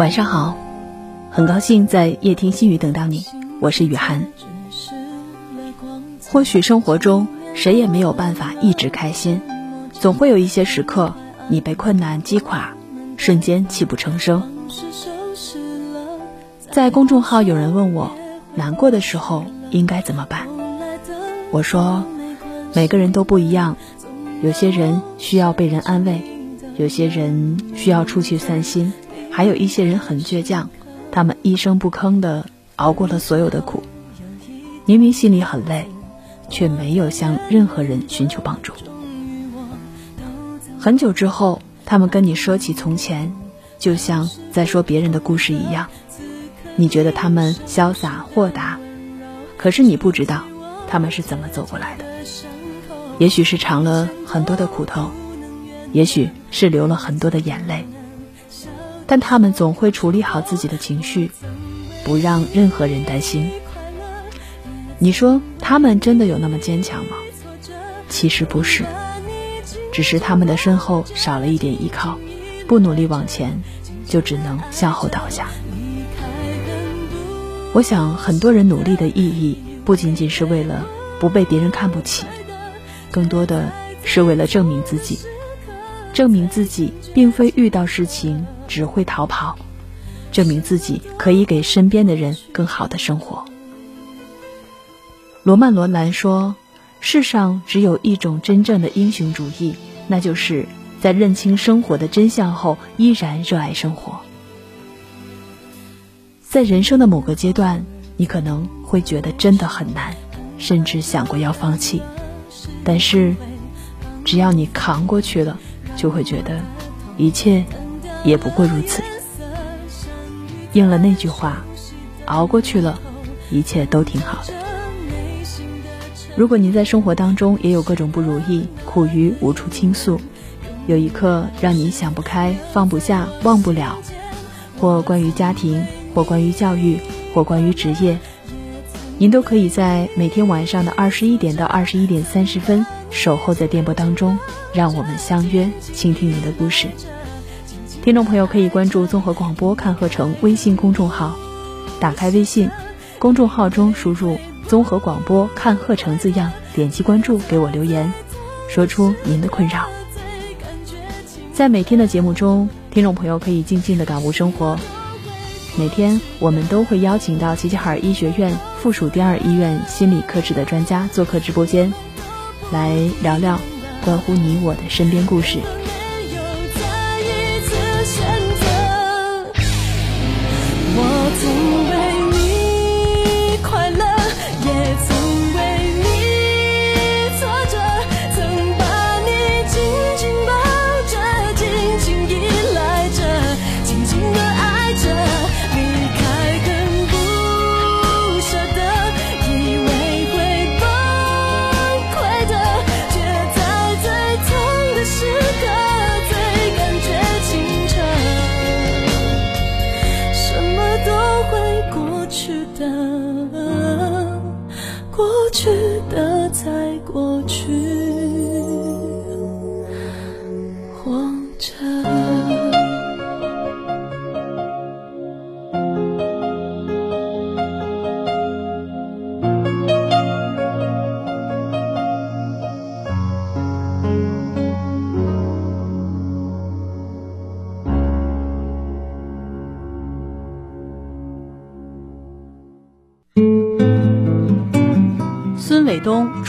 晚上好，很高兴在夜听心语等到你，我是雨涵。或许生活中谁也没有办法一直开心，总会有一些时刻你被困难击垮，瞬间泣不成声。在公众号有人问我，难过的时候应该怎么办？我说，每个人都不一样，有些人需要被人安慰，有些人需要出去散心。还有一些人很倔强，他们一声不吭的熬过了所有的苦，明明心里很累，却没有向任何人寻求帮助。很久之后，他们跟你说起从前，就像在说别人的故事一样。你觉得他们潇洒豁达，可是你不知道他们是怎么走过来的。也许是尝了很多的苦头，也许是流了很多的眼泪。但他们总会处理好自己的情绪，不让任何人担心。你说他们真的有那么坚强吗？其实不是，只是他们的身后少了一点依靠，不努力往前，就只能向后倒下。我想，很多人努力的意义，不仅仅是为了不被别人看不起，更多的是为了证明自己，证明自己并非遇到事情。只会逃跑，证明自己可以给身边的人更好的生活。罗曼·罗兰说：“世上只有一种真正的英雄主义，那就是在认清生活的真相后，依然热爱生活。”在人生的某个阶段，你可能会觉得真的很难，甚至想过要放弃。但是，只要你扛过去了，就会觉得一切。也不过如此，应了那句话，熬过去了，一切都挺好的。如果您在生活当中也有各种不如意、苦于无处倾诉，有一刻让你想不开、放不下、忘不了，或关于家庭，或关于教育，或关于职业，您都可以在每天晚上的二十一点到二十一点三十分守候在电波当中，让我们相约倾听您的故事。听众朋友可以关注综合广播看鹤城微信公众号，打开微信公众号中输入“综合广播看鹤城”字样，点击关注，给我留言，说出您的困扰。在每天的节目中，听众朋友可以静静的感悟生活。每天我们都会邀请到齐齐哈尔医学院附属第二医院心理科室的专家做客直播间，来聊聊关乎你我的身边故事。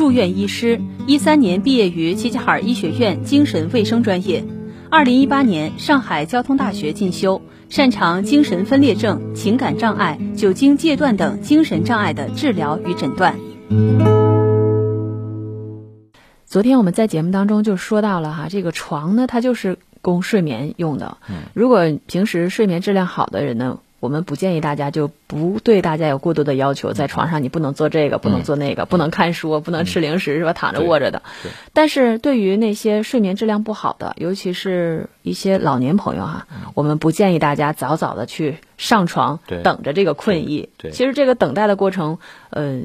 住院医师，一三年毕业于齐齐哈尔医学院精神卫生专业，二零一八年上海交通大学进修，擅长精神分裂症、情感障碍、酒精戒断等精神障碍的治疗与诊断。昨天我们在节目当中就说到了哈，这个床呢，它就是供睡眠用的。如果平时睡眠质量好的人呢？我们不建议大家就不对大家有过多的要求，在床上你不能做这个，不能做那个，不能看书，不能吃零食，是吧？躺着卧着的。但是对于那些睡眠质量不好的，尤其是一些老年朋友哈，我们不建议大家早早的去上床，等着这个困意。其实这个等待的过程，呃，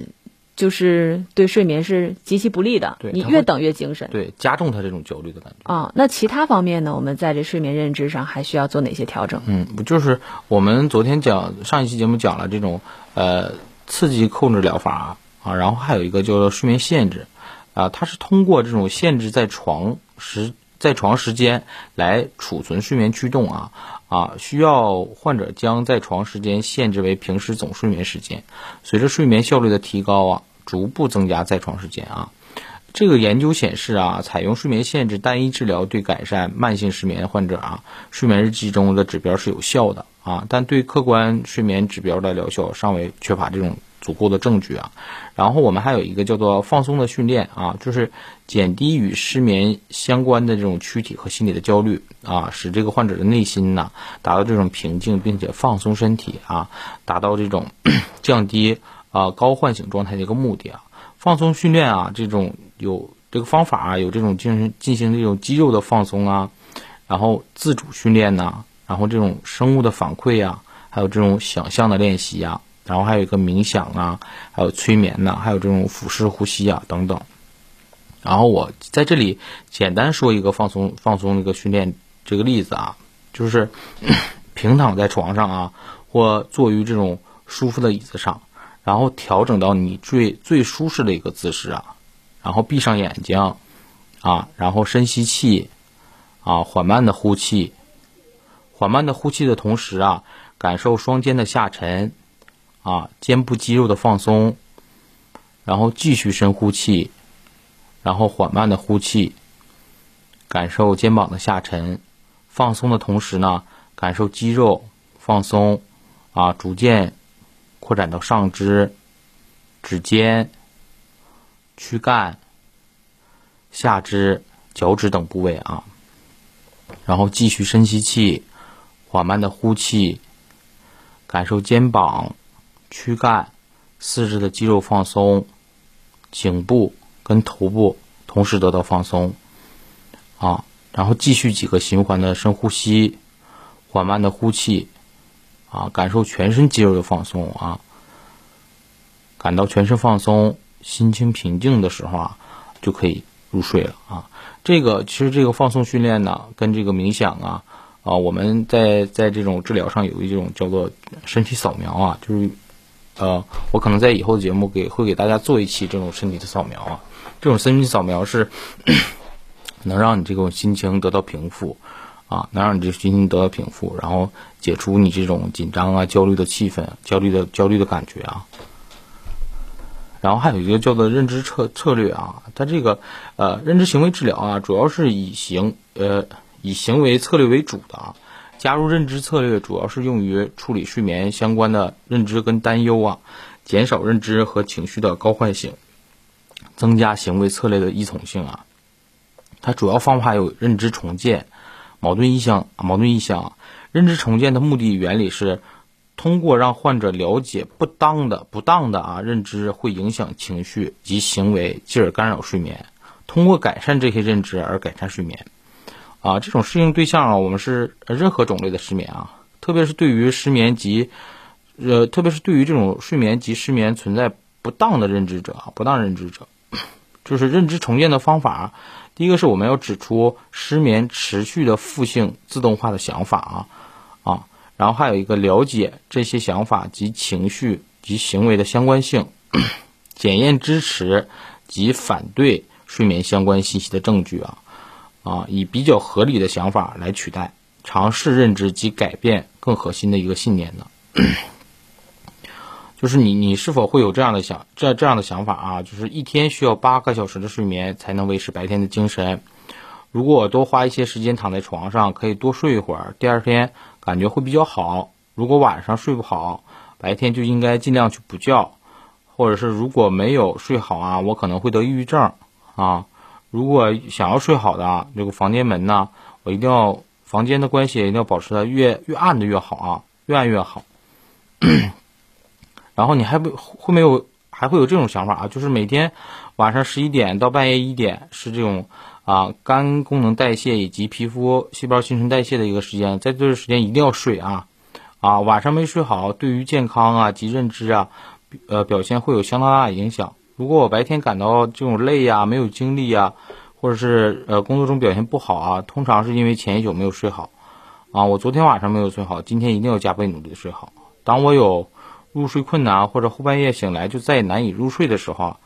就是对睡眠是极其不利的。对，你越等越精神。对，加重他这种焦虑的感觉。啊，那其他方面呢？我们在这睡眠认知上还需要做哪些调整？嗯，不就是我们昨天讲上一期节目讲了这种呃刺激控制疗法啊，然后还有一个叫做睡眠限制啊，它是通过这种限制在床时在床时间来储存睡眠驱动啊啊，需要患者将在床时间限制为平时总睡眠时间，随着睡眠效率的提高啊。逐步增加在床时间啊，这个研究显示啊，采用睡眠限制单一治疗对改善慢性失眠患者啊睡眠日记中的指标是有效的啊，但对客观睡眠指标的疗效尚未缺乏这种足够的证据啊。然后我们还有一个叫做放松的训练啊，就是减低与失眠相关的这种躯体和心理的焦虑啊，使这个患者的内心呢达到这种平静，并且放松身体啊，达到这种 降低。啊，高唤醒状态的一个目的啊，放松训练啊，这种有这个方法啊，有这种进行进行这种肌肉的放松啊，然后自主训练呐，然后这种生物的反馈呀，还有这种想象的练习呀，然后还有一个冥想啊，还有催眠呐，还有这种腹式呼吸啊等等。然后我在这里简单说一个放松放松一个训练这个例子啊，就是 平躺在床上啊，或坐于这种舒服的椅子上。然后调整到你最最舒适的一个姿势啊，然后闭上眼睛，啊，然后深吸气，啊，缓慢的呼气，缓慢的呼气的同时啊，感受双肩的下沉，啊，肩部肌肉的放松，然后继续深呼气，然后缓慢的呼气，感受肩膀的下沉，放松的同时呢，感受肌肉放松，啊，逐渐。扩展到上肢、指尖、躯干、下肢、脚趾等部位啊，然后继续深吸气，缓慢的呼气，感受肩膀、躯干、四肢的肌肉放松，颈部跟头部同时得到放松啊，然后继续几个循环的深呼吸，缓慢的呼气。啊，感受全身肌肉的放松啊，感到全身放松、心情平静的时候啊，就可以入睡了啊。这个其实这个放松训练呢，跟这个冥想啊啊，我们在在这种治疗上有一种叫做身体扫描啊，就是呃，我可能在以后的节目给会给大家做一期这种身体的扫描啊。这种身体扫描是 能让你这种心情得到平复。啊，能让你这心情得到平复，然后解除你这种紧张啊、焦虑的气氛、焦虑的焦虑的感觉啊。然后还有一个叫做认知策策略啊，它这个呃认知行为治疗啊，主要是以行呃以行为策略为主的啊。加入认知策略主要是用于处理睡眠相关的认知跟担忧啊，减少认知和情绪的高唤醒，增加行为策略的依从性啊。它主要方法有认知重建。矛盾意向，矛盾意向，认知重建的目的原理是通过让患者了解不当的、不当的啊认知会影响情绪及行为，进而干扰睡眠。通过改善这些认知而改善睡眠。啊，这种适应对象啊，我们是任何种类的失眠啊，特别是对于失眠及呃，特别是对于这种睡眠及失眠存在不当的认知者啊，不当认知者，就是认知重建的方法。第一个是我们要指出失眠持续的负性自动化的想法啊啊，然后还有一个了解这些想法及情绪及行为的相关性，检验支持及反对睡眠相关信息的证据啊啊，以比较合理的想法来取代，尝试认知及改变更核心的一个信念呢。就是你，你是否会有这样的想这这样的想法啊？就是一天需要八个小时的睡眠才能维持白天的精神。如果我多花一些时间躺在床上，可以多睡一会儿，第二天感觉会比较好。如果晚上睡不好，白天就应该尽量去补觉。或者是如果没有睡好啊，我可能会得抑郁症啊。如果想要睡好的啊这个房间门呢，我一定要房间的关系一定要保持的越越暗的越好啊，越暗越好。然后你还不会没有还会有这种想法啊？就是每天晚上十一点到半夜一点是这种啊肝功能代谢以及皮肤细胞新陈代谢的一个时间，在这个时间一定要睡啊啊！晚上没睡好，对于健康啊及认知啊呃表现会有相当大的影响如果我白天感到这种累呀、没有精力呀，或者是呃工作中表现不好啊，通常是因为前一宿没有睡好啊。我昨天晚上没有睡好，今天一定要加倍努力的睡好。当我有入睡困难或者后半夜醒来就再也难以入睡的时候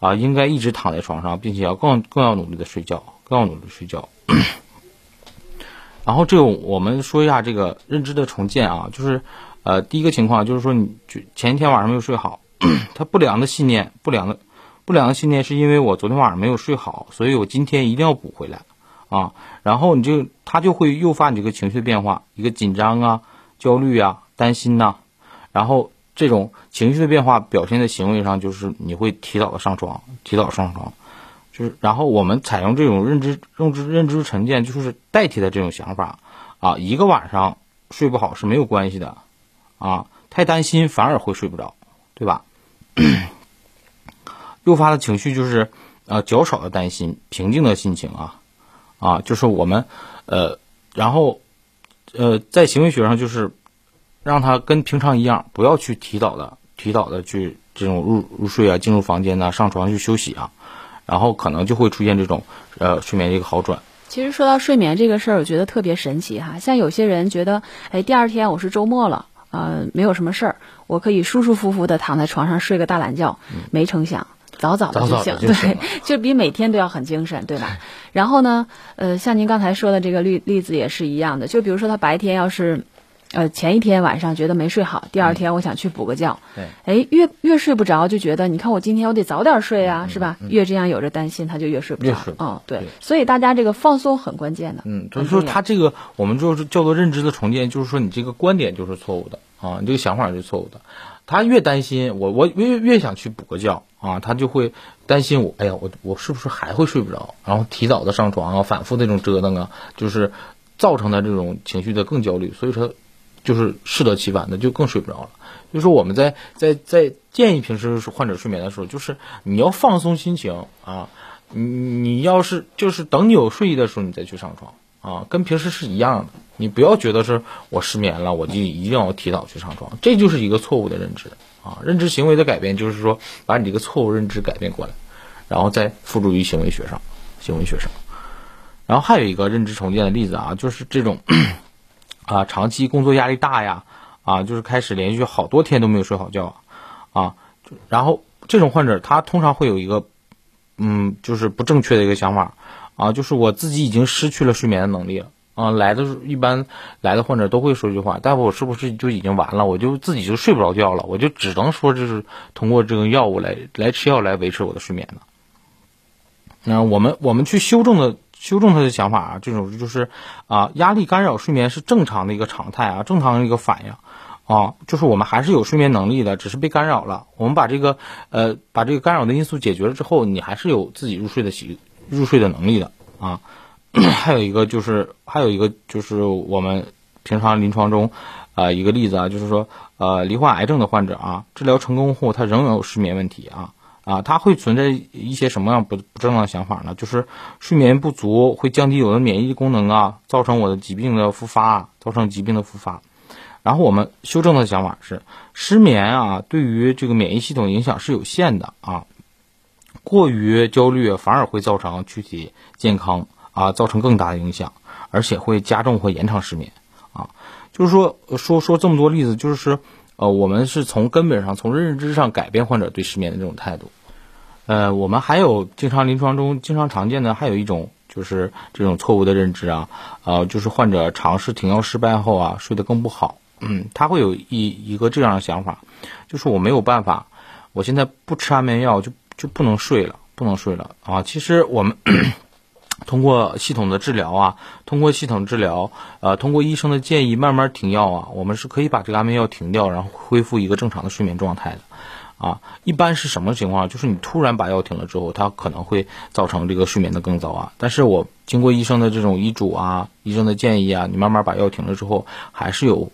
啊，应该一直躺在床上，并且要更更要努力的睡觉，更要努力睡觉。然后这个我们说一下这个认知的重建啊，就是呃第一个情况就是说你就前一天晚上没有睡好，他不良的信念，不良的不良的信念是因为我昨天晚上没有睡好，所以我今天一定要补回来啊。然后你就他就会诱发你这个情绪变化，一个紧张啊、焦虑啊、担心呐，然后这种情绪的变化表现在行为上就是你会提早的上床，提早上床。就是，然后我们采用这种认知、认知、认知沉淀，就是代替的这种想法啊。一个晚上睡不好是没有关系的啊，太担心反而会睡不着，对吧？诱发的情绪就是呃较少的担心，平静的心情啊啊，就是我们呃，然后呃，在行为学上就是让他跟平常一样，不要去提早的、提早的去这种入入睡啊，进入房间呐，上床去休息啊。然后可能就会出现这种，呃，睡眠的一个好转。其实说到睡眠这个事儿，我觉得特别神奇哈。像有些人觉得，哎，第二天我是周末了，呃，没有什么事儿，我可以舒舒服服的躺在床上睡个大懒觉。没成想，早早的就醒，对，就比每天都要很精神，对吧？然后呢，呃，像您刚才说的这个例例子也是一样的，就比如说他白天要是。呃，前一天晚上觉得没睡好，第二天我想去补个觉。对，哎，越越睡不着，就觉得你看我今天我得早点睡啊，是吧？越这样有着担心，他就越睡不着。嗯，对。所以大家这个放松很关键的。嗯，就是说他这个我们就是叫做认知的重建，就是说你这个观点就是错误的啊，你这个想法是错误的。他越担心我，我越越想去补个觉啊，他就会担心我，哎呀，我我是不是还会睡不着？然后提早的上床啊，反复那种折腾啊，就是造成的这种情绪的更焦虑。所以说。就是适得其反的，就更睡不着了。就是我们在在在建议平时患者睡眠的时候，就是你要放松心情啊，你你要是就是等你有睡意的时候，你再去上床啊，跟平时是一样的。你不要觉得是我失眠了，我就一定要提早去上床，这就是一个错误的认知啊。认知行为的改变，就是说把你这个错误认知改变过来，然后再付诸于行为学上，行为学上。然后还有一个认知重建的例子啊，就是这种。啊，长期工作压力大呀，啊，就是开始连续好多天都没有睡好觉，啊，然后这种患者他通常会有一个，嗯，就是不正确的一个想法，啊，就是我自己已经失去了睡眠的能力了，啊，来的一般来的患者都会说一句话，大夫，我是不是就已经完了？我就自己就睡不着觉了，我就只能说就是通过这个药物来来吃药来维持我的睡眠呢？那我们我们去修正的。修正他的想法啊，这种就是啊，压力干扰睡眠是正常的一个常态啊，正常的一个反应啊，就是我们还是有睡眠能力的，只是被干扰了。我们把这个呃，把这个干扰的因素解决了之后，你还是有自己入睡的习入睡的能力的啊。还有一个就是，还有一个就是我们平常临床中啊一个例子啊，就是说呃，罹患癌症的患者啊，治疗成功后他仍有失眠问题啊。啊，它会存在一些什么样不不正当的想法呢？就是睡眠不足会降低我的免疫功能啊，造成我的疾病的复发，造成疾病的复发。然后我们修正的想法是，失眠啊，对于这个免疫系统影响是有限的啊。过于焦虑反而会造成躯体健康啊，造成更大的影响，而且会加重或延长失眠啊。就是说说说这么多例子，就是呃，我们是从根本上从认知上改变患者对失眠的这种态度。呃，我们还有经常临床中经常常见的，还有一种就是这种错误的认知啊，呃，就是患者尝试停药失败后啊，睡得更不好，嗯，他会有一一个这样的想法，就是我没有办法，我现在不吃安眠药就就不能睡了，不能睡了啊。其实我们 通过系统的治疗啊，通过系统治疗，呃，通过医生的建议慢慢停药啊，我们是可以把这个安眠药停掉，然后恢复一个正常的睡眠状态的。啊，一般是什么情况？就是你突然把药停了之后，它可能会造成这个睡眠的更糟啊。但是我经过医生的这种医嘱啊，医生的建议啊，你慢慢把药停了之后，还是有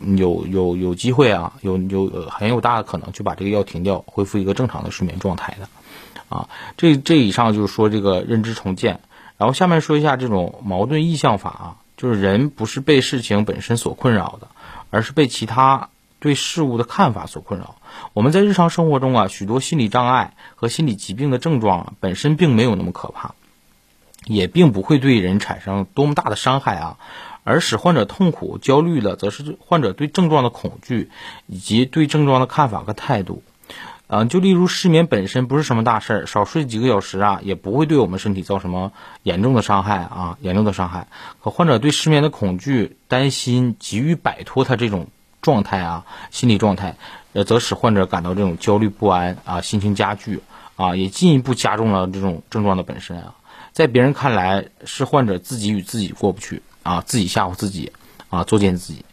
有有有机会啊，有有很有大的可能去把这个药停掉，恢复一个正常的睡眠状态的。啊，这这以上就是说这个认知重建，然后下面说一下这种矛盾意向法啊，就是人不是被事情本身所困扰的，而是被其他。对事物的看法所困扰。我们在日常生活中啊，许多心理障碍和心理疾病的症状啊，本身并没有那么可怕，也并不会对人产生多么大的伤害啊。而使患者痛苦、焦虑的，则是患者对症状的恐惧以及对症状的看法和态度。嗯，就例如失眠本身不是什么大事儿，少睡几个小时啊，也不会对我们身体造成什么严重的伤害啊，严重的伤害。可患者对失眠的恐惧、担心，急于摆脱他这种状态啊，心理状态，呃，则使患者感到这种焦虑不安啊，心情加剧啊，也进一步加重了这种症状的本身啊。在别人看来，是患者自己与自己过不去。啊，自己吓唬自己，啊，作践自己。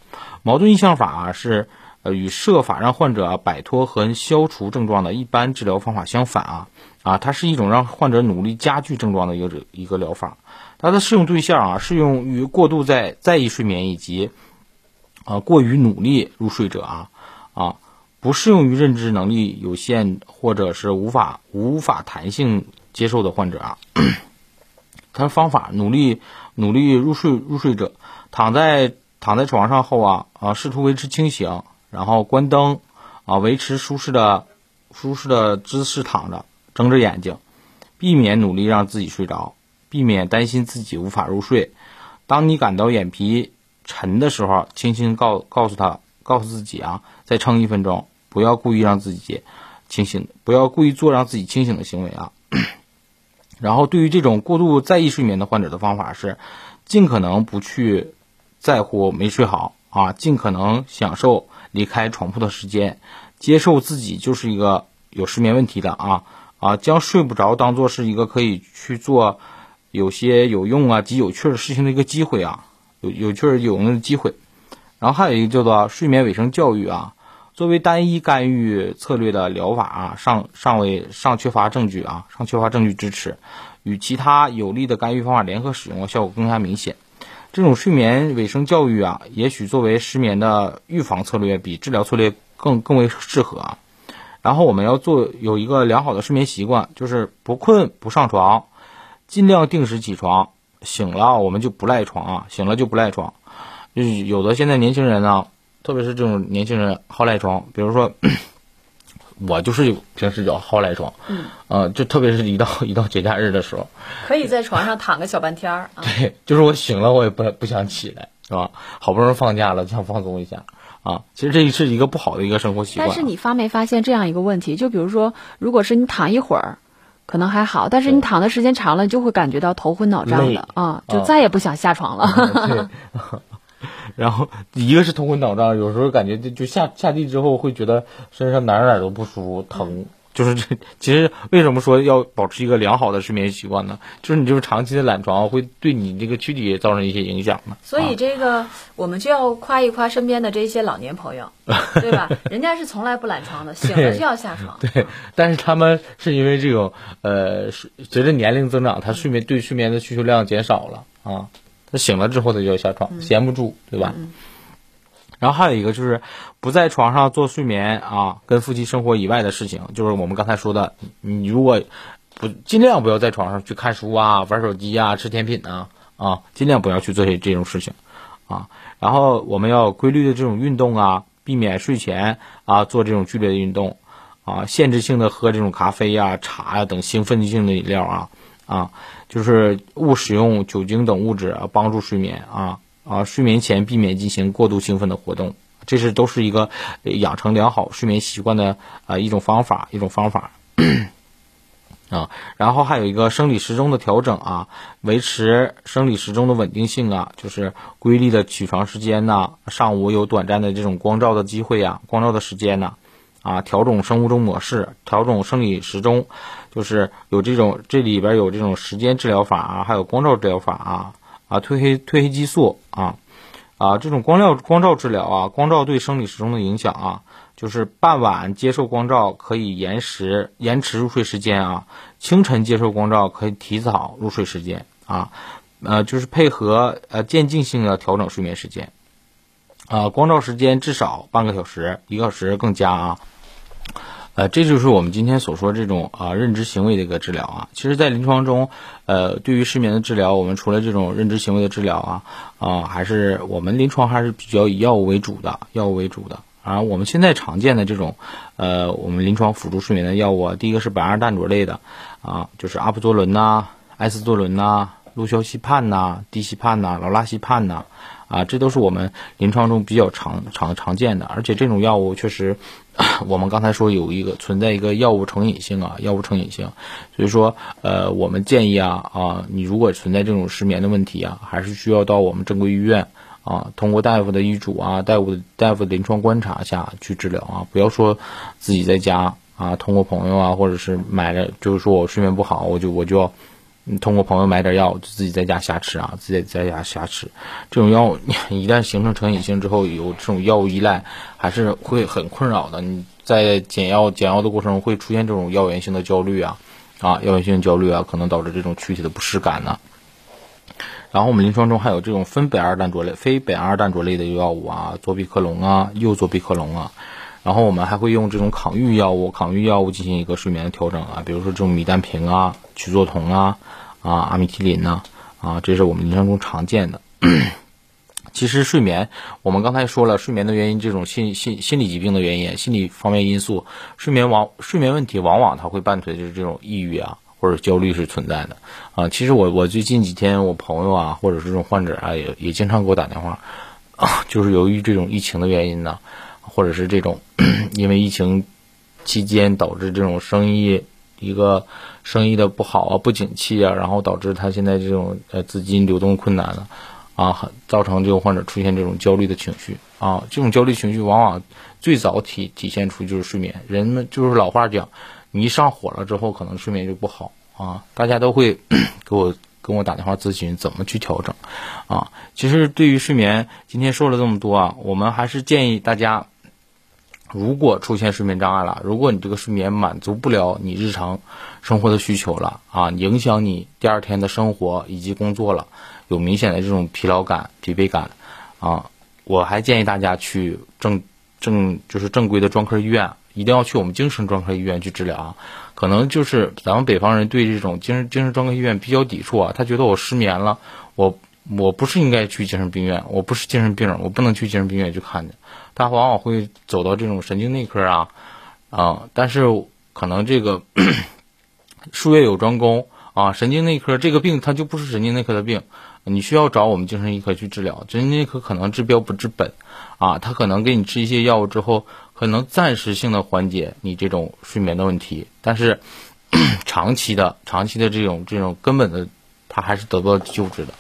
矛盾印象法啊，是呃与设法让患者摆脱和消除症状的一般治疗方法相反啊啊，它是一种让患者努力加剧症状的一个一个疗法。它的适用对象啊，适用于过度在在意睡眠以及啊过于努力入睡者啊啊，不适用于认知能力有限或者是无法无法弹性接受的患者啊。他的方法努力。努力入睡，入睡者躺在躺在床上后啊啊，试图维持清醒，然后关灯，啊，维持舒适的舒适的姿势躺着，睁着眼睛，避免努力让自己睡着，避免担心自己无法入睡。当你感到眼皮沉的时候，轻轻告告诉他，告诉自己啊，再撑一分钟，不要故意让自己清醒，不要故意做让自己清醒的行为啊。然后，对于这种过度在意睡眠的患者的方法是，尽可能不去在乎没睡好啊，尽可能享受离开床铺的时间，接受自己就是一个有失眠问题的啊啊，将睡不着当做是一个可以去做有些有用啊、极有趣的事情的一个机会啊，有有趣有用的机会。然后还有一个叫做睡眠卫生教育啊。作为单一干预策略的疗法啊，尚尚未尚缺乏证据啊，尚缺乏证据支持，与其他有力的干预方法联合使用，效果更加明显。这种睡眠卫生教育啊，也许作为失眠的预防策略，比治疗策略更更为适合啊。然后我们要做有一个良好的睡眠习惯，就是不困不上床，尽量定时起床，醒了我们就不赖床啊，醒了就不赖床。就是有的现在年轻人呢。特别是这种年轻人好赖床，比如说 我就是平时就好赖床，嗯，呃，就特别是一到 一到节假日的时候，可以在床上躺个小半天儿。对，就是我醒了，我也不不想起来，是吧？好不容易放假了，想放松一下啊。其实这是一个不好的一个生活习惯。但是你发没发现这样一个问题？就比如说，如果是你躺一会儿，可能还好，但是你躺的时间长了，就会感觉到头昏脑胀的啊，就再也不想下床了。然后一个是头昏脑胀，有时候感觉就就下下地之后会觉得身上哪哪都不舒服，疼。就是这其实为什么说要保持一个良好的睡眠习惯呢？就是你就是长期的懒床会对你这个躯体造成一些影响呢。所以这个我们就要夸一夸身边的这些老年朋友，对吧？人家是从来不懒床的，醒了就要下床。对，但是他们是因为这种呃，随着年龄增长，他睡眠对睡眠的需求量减少了啊。他醒了之后，他就要下床，闲不住，对吧？然后还有一个就是不在床上做睡眠啊，跟夫妻生活以外的事情，就是我们刚才说的，你如果不尽量不要在床上去看书啊、玩手机啊、吃甜品啊啊，尽量不要去做些这种事情啊。然后我们要规律的这种运动啊，避免睡前啊做这种剧烈的运动啊，限制性的喝这种咖啡呀、茶呀等兴奋性的饮料啊。啊，就是勿使用酒精等物质啊，帮助睡眠啊啊，睡眠前避免进行过度兴奋的活动，这是都是一个养成良好睡眠习惯的啊一种方法，一种方法啊。然后还有一个生理时钟的调整啊，维持生理时钟的稳定性啊，就是规律的起床时间呐，上午有短暂的这种光照的机会呀，光照的时间呐。啊，调整生物钟模式，调整生理时钟，就是有这种这里边有这种时间治疗法啊，还有光照治疗法啊，啊，褪黑褪黑激素啊，啊，这种光料光照治疗啊，光照对生理时钟的影响啊，就是傍晚接受光照可以延时延迟入睡时间啊，清晨接受光照可以提早入睡时间啊，呃，就是配合呃渐进性的调整睡眠时间啊，光照时间至少半个小时，一个小时更加啊。呃，这就是我们今天所说这种啊认知行为的一个治疗啊。其实，在临床中，呃，对于失眠的治疗，我们除了这种认知行为的治疗啊，啊，还是我们临床还是比较以药物为主的，药物为主的啊，我们现在常见的这种，呃，我们临床辅助睡眠的药物啊，第一个是苯二氮卓类的，啊，就是阿普唑仑呐、埃斯唑仑呐、氯硝西泮呐、地西泮呐、劳拉西泮呐，啊这都是我们临床中比较常常常见的，而且这种药物确实，我们刚才说有一个存在一个药物成瘾性啊，药物成瘾性，所以说，呃，我们建议啊啊，你如果存在这种失眠的问题啊，还是需要到我们正规医院。啊，通过大夫的医嘱啊，大夫的大夫的临床观察下去治疗啊，不要说自己在家啊，通过朋友啊，或者是买了，就是说我睡眠不好，我就我就要你通过朋友买点药，就自己在家瞎吃啊，自己在家瞎吃，这种药 一旦形成成瘾性之后，有这种药物依赖，还是会很困扰的。你在减药减药的过程中会出现这种药源性的焦虑啊，啊，药源性焦虑啊，可能导致这种躯体的不适感呢。然后我们临床中还有这种非苯二氮卓类、非苯二氮卓类的药物啊，左比克隆啊、右左比克隆啊。然后我们还会用这种抗抑郁药物、抗抑郁药物进行一个睡眠的调整啊，比如说这种米氮平啊、曲唑酮啊、啊阿米替林呐啊，这是我们临床中常见的。其实睡眠，我们刚才说了，睡眠的原因，这种心心心理疾病的原因、心理方面因素，睡眠往睡眠问题往往它会伴随着这种抑郁啊。或者焦虑是存在的啊，其实我我最近几天我朋友啊，或者是这种患者啊，也也经常给我打电话啊，就是由于这种疫情的原因呢，或者是这种因为疫情期间导致这种生意一个生意的不好啊、不景气啊，然后导致他现在这种呃资金流动困难了啊，造成这个患者出现这种焦虑的情绪啊，这种焦虑情绪往往最早体体现出就是睡眠，人们就是老话讲。你一上火了之后，可能睡眠就不好啊。大家都会 给我跟我打电话咨询怎么去调整啊。其实对于睡眠，今天说了这么多啊，我们还是建议大家，如果出现睡眠障碍了，如果你这个睡眠满足不了你日常生活的需求了啊，影响你第二天的生活以及工作了，有明显的这种疲劳感、疲惫感啊，我还建议大家去正正就是正规的专科医院。一定要去我们精神专科医院去治疗啊！可能就是咱们北方人对这种精神精神专科医院比较抵触啊，他觉得我失眠了，我我不是应该去精神病院，我不是精神病人，我不能去精神病院去看的，他往往会走到这种神经内科啊啊！但是可能这个 术业有专攻啊，神经内科这个病它就不是神经内科的病，你需要找我们精神医科去治疗，精神内科可能治标不治本啊，他可能给你吃一些药物之后。可能暂时性的缓解你这种睡眠的问题，但是 长期的、长期的这种这种根本的，他还是得不到救治的。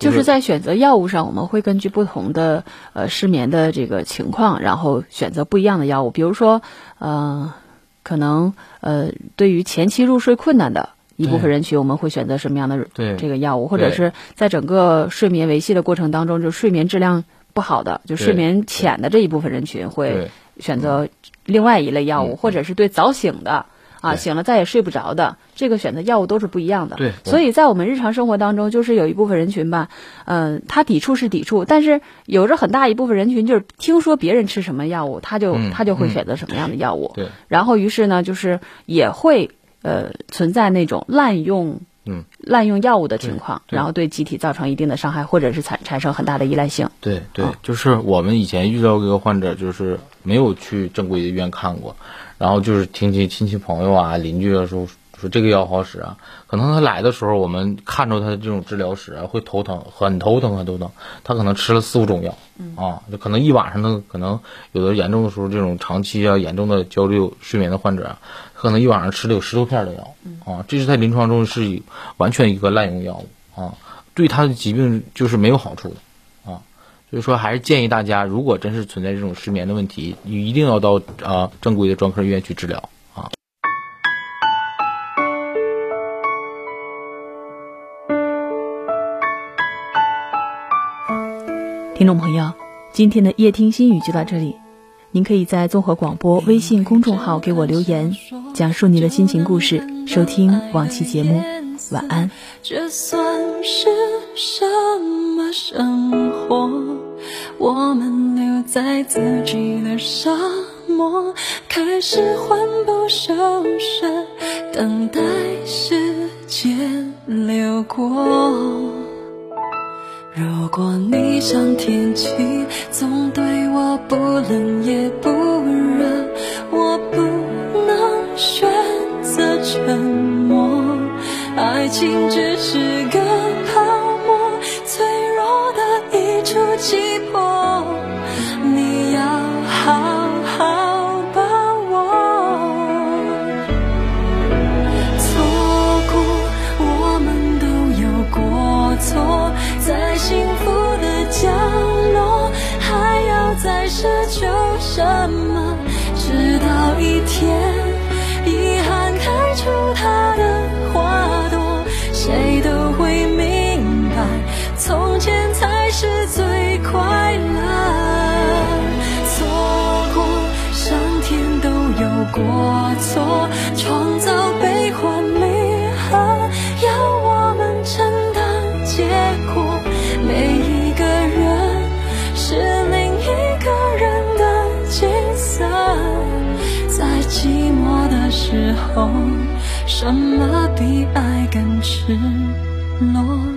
就是在选择药物上，我们会根据不同的呃失眠的这个情况，然后选择不一样的药物。比如说，呃，可能呃对于前期入睡困难的一部分人群，我们会选择什么样的这个药物？或者是在整个睡眠维系的过程当中，就睡眠质量不好的，就睡眠浅的这一部分人群会。选择另外一类药物，或者是对早醒的啊，醒了再也睡不着的，这个选择药物都是不一样的。对，所以在我们日常生活当中，就是有一部分人群吧，嗯，他抵触是抵触，但是有着很大一部分人群，就是听说别人吃什么药物，他就他就会选择什么样的药物。对，然后于是呢，就是也会呃存在那种滥用。嗯，滥用药物的情况，然后对机体造成一定的伤害，或者是产产生很大的依赖性。对对，就是我们以前遇到一个患者，就是没有去正规的医院看过，然后就是听亲亲戚朋友啊、邻居啊说说这个药好使啊。可能他来的时候，我们看着他的这种治疗史啊，会头疼，很头疼很头疼。他可能吃了四五种药，啊，就可能一晚上呢，可能有的严重的时候，这种长期啊严重的焦虑睡眠的患者啊。可能一晚上吃了有十多片的药，啊，这是在临床中是完全一个滥用药物啊，对他的疾病就是没有好处的啊，所以说还是建议大家，如果真是存在这种失眠的问题，你一定要到啊正规的专科医院去治疗啊。听众朋友，今天的夜听心语就到这里。您可以在综合广播微信公众号给我留言，讲述你的心情故事，收听往期节目。晚安，这算是什么生活？我们留在自己的沙漠，开始环不受身，等待时间流过。如果你像天气，总对我不冷也不。情只是。创造悲欢离合要我们承担结果。每一个人是另一个人的景色在寂寞的时候什么比爱更赤裸？